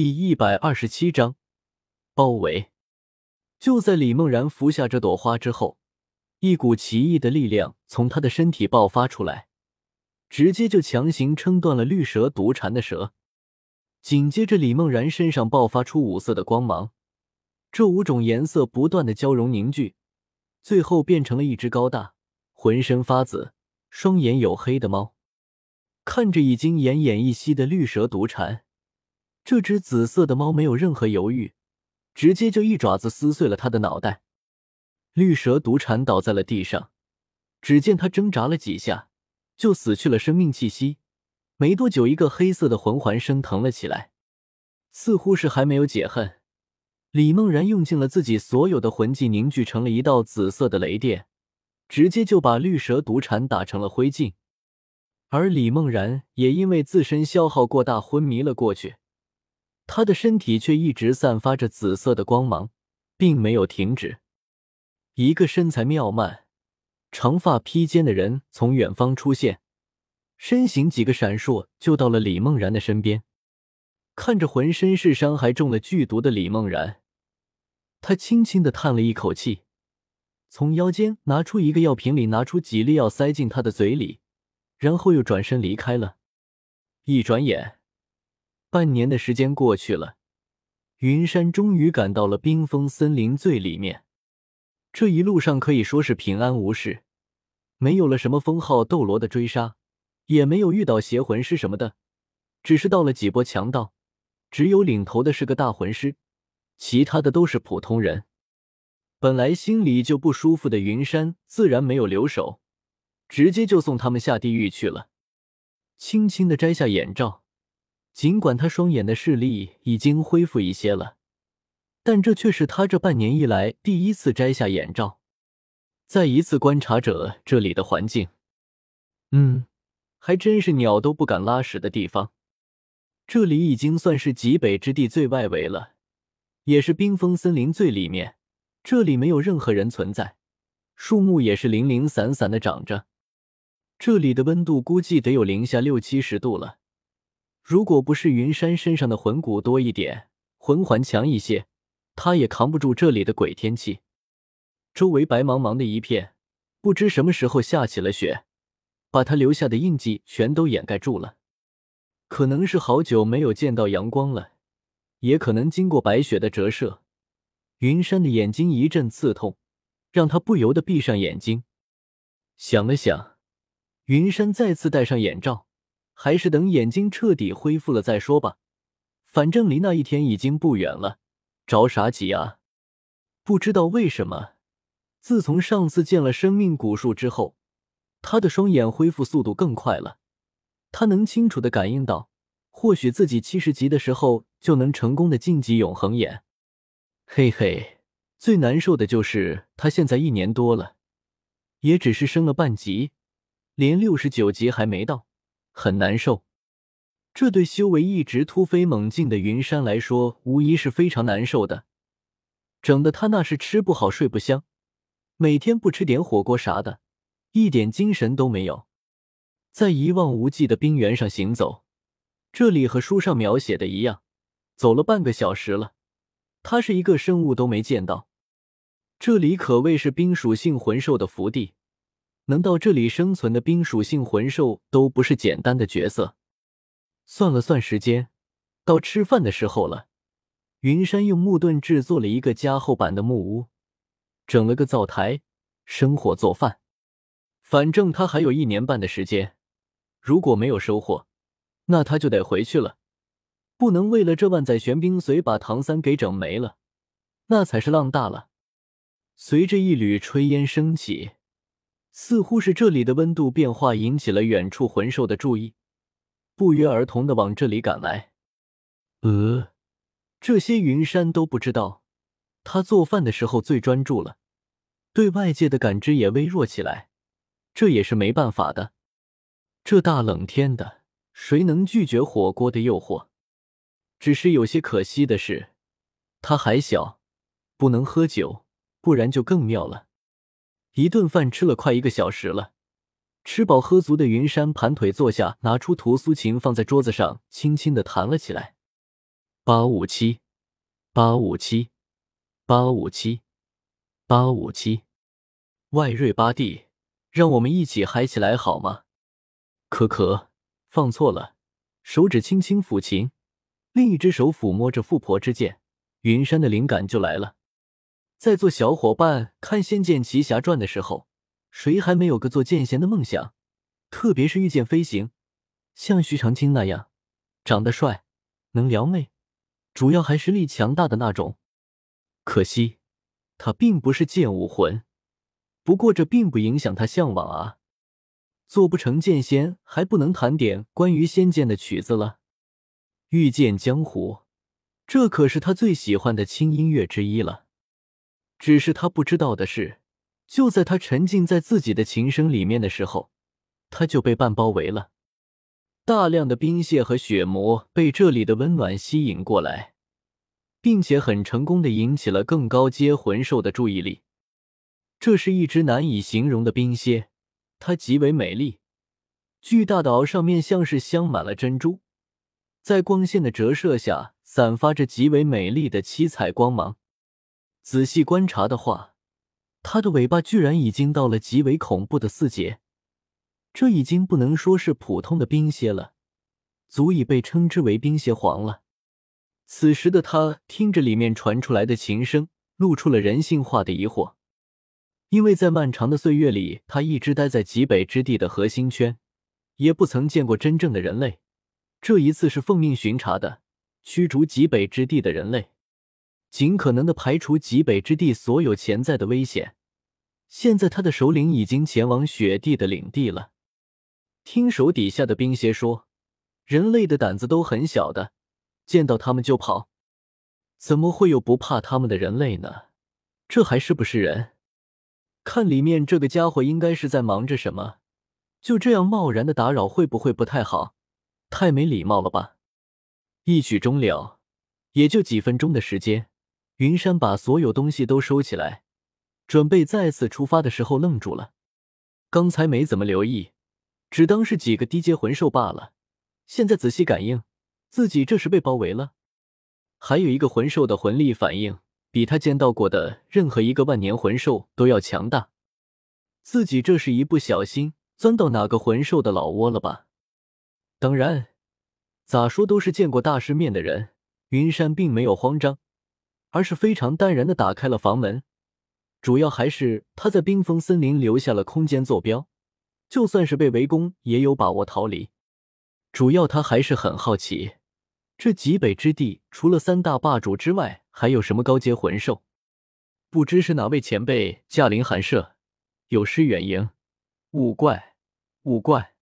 第一百二十七章包围。就在李梦然服下这朵花之后，一股奇异的力量从他的身体爆发出来，直接就强行撑断了绿蛇毒蝉的蛇。紧接着，李梦然身上爆发出五色的光芒，这五种颜色不断的交融凝聚，最后变成了一只高大、浑身发紫、双眼黝黑的猫。看着已经奄奄一息的绿蛇毒蝉。这只紫色的猫没有任何犹豫，直接就一爪子撕碎了他的脑袋。绿蛇毒蝉倒在了地上，只见它挣扎了几下，就死去了生命气息。没多久，一个黑色的魂环升腾了起来，似乎是还没有解恨。李梦然用尽了自己所有的魂技，凝聚成了一道紫色的雷电，直接就把绿蛇毒蝉打成了灰烬。而李梦然也因为自身消耗过大，昏迷了过去。他的身体却一直散发着紫色的光芒，并没有停止。一个身材妙曼、长发披肩的人从远方出现，身形几个闪烁就到了李梦然的身边。看着浑身是伤、还中了剧毒的李梦然，他轻轻的叹了一口气，从腰间拿出一个药瓶里拿出几粒药塞进他的嘴里，然后又转身离开了。一转眼。半年的时间过去了，云山终于赶到了冰封森林最里面。这一路上可以说是平安无事，没有了什么封号斗罗的追杀，也没有遇到邪魂师什么的，只是到了几波强盗，只有领头的是个大魂师，其他的都是普通人。本来心里就不舒服的云山自然没有留手，直接就送他们下地狱去了。轻轻的摘下眼罩。尽管他双眼的视力已经恢复一些了，但这却是他这半年以来第一次摘下眼罩，再一次观察着这里的环境。嗯，还真是鸟都不敢拉屎的地方。这里已经算是极北之地最外围了，也是冰封森林最里面。这里没有任何人存在，树木也是零零散散的长着。这里的温度估计得有零下六七十度了。如果不是云山身上的魂骨多一点，魂环强一些，他也扛不住这里的鬼天气。周围白茫茫的一片，不知什么时候下起了雪，把他留下的印记全都掩盖住了。可能是好久没有见到阳光了，也可能经过白雪的折射，云山的眼睛一阵刺痛，让他不由得闭上眼睛。想了想，云山再次戴上眼罩。还是等眼睛彻底恢复了再说吧，反正离那一天已经不远了，着啥急啊？不知道为什么，自从上次见了生命古树之后，他的双眼恢复速度更快了。他能清楚的感应到，或许自己七十级的时候就能成功的晋级永恒眼。嘿嘿，最难受的就是他现在一年多了，也只是升了半级，连六十九级还没到。很难受，这对修为一直突飞猛进的云山来说，无疑是非常难受的，整的他那是吃不好睡不香，每天不吃点火锅啥的，一点精神都没有。在一望无际的冰原上行走，这里和书上描写的一样，走了半个小时了，他是一个生物都没见到。这里可谓是冰属性魂兽的福地。能到这里生存的冰属性魂兽都不是简单的角色。算了算时间，到吃饭的时候了。云山用木盾制作了一个加厚版的木屋，整了个灶台，生火做饭。反正他还有一年半的时间，如果没有收获，那他就得回去了。不能为了这万载玄冰髓把唐三给整没了，那才是浪大了。随着一缕炊烟升起。似乎是这里的温度变化引起了远处魂兽的注意，不约而同的往这里赶来。呃，这些云山都不知道，他做饭的时候最专注了，对外界的感知也微弱起来。这也是没办法的，这大冷天的，谁能拒绝火锅的诱惑？只是有些可惜的是，他还小，不能喝酒，不然就更妙了。一顿饭吃了快一个小时了，吃饱喝足的云山盘腿坐下，拿出屠苏琴放在桌子上，轻轻的弹了起来。八五七，八五七，八五七，八五七。外瑞八弟，让我们一起嗨起来好吗？可可，放错了，手指轻轻抚琴，另一只手抚摸着富婆之剑，云山的灵感就来了。在做小伙伴看《仙剑奇侠传》的时候，谁还没有个做剑仙的梦想？特别是御剑飞行，像徐长卿那样，长得帅，能撩妹，主要还实力强大的那种。可惜，他并不是剑武魂。不过这并不影响他向往啊！做不成剑仙，还不能弹点关于仙剑的曲子了。御剑江湖，这可是他最喜欢的轻音乐之一了。只是他不知道的是，就在他沉浸在自己的琴声里面的时候，他就被半包围了。大量的冰屑和血魔被这里的温暖吸引过来，并且很成功的引起了更高阶魂兽的注意力。这是一只难以形容的冰蝎，它极为美丽，巨大的螯上面像是镶满了珍珠，在光线的折射下散发着极为美丽的七彩光芒。仔细观察的话，它的尾巴居然已经到了极为恐怖的四节，这已经不能说是普通的冰蝎了，足以被称之为冰蝎皇了。此时的他听着里面传出来的琴声，露出了人性化的疑惑。因为在漫长的岁月里，他一直待在极北之地的核心圈，也不曾见过真正的人类。这一次是奉命巡查的，驱逐极北之地的人类，尽可能的排除极北之地所有潜在的危险。现在他的首领已经前往雪地的领地了。听手底下的冰蝎说，人类的胆子都很小的，见到他们就跑，怎么会有不怕他们的人类呢？这还是不是人？看里面这个家伙应该是在忙着什么，就这样贸然的打扰会不会不太好？太没礼貌了吧！一曲终了，也就几分钟的时间，云山把所有东西都收起来，准备再次出发的时候愣住了。刚才没怎么留意，只当是几个低阶魂兽罢了。现在仔细感应，自己这是被包围了，还有一个魂兽的魂力反应。比他见到过的任何一个万年魂兽都要强大，自己这是一不小心钻到哪个魂兽的老窝了吧？当然，咋说都是见过大世面的人，云山并没有慌张，而是非常淡然的打开了房门。主要还是他在冰封森林留下了空间坐标，就算是被围攻，也有把握逃离。主要他还是很好奇。这极北之地，除了三大霸主之外，还有什么高阶魂兽？不知是哪位前辈驾临寒舍，有失远迎。五怪，五怪。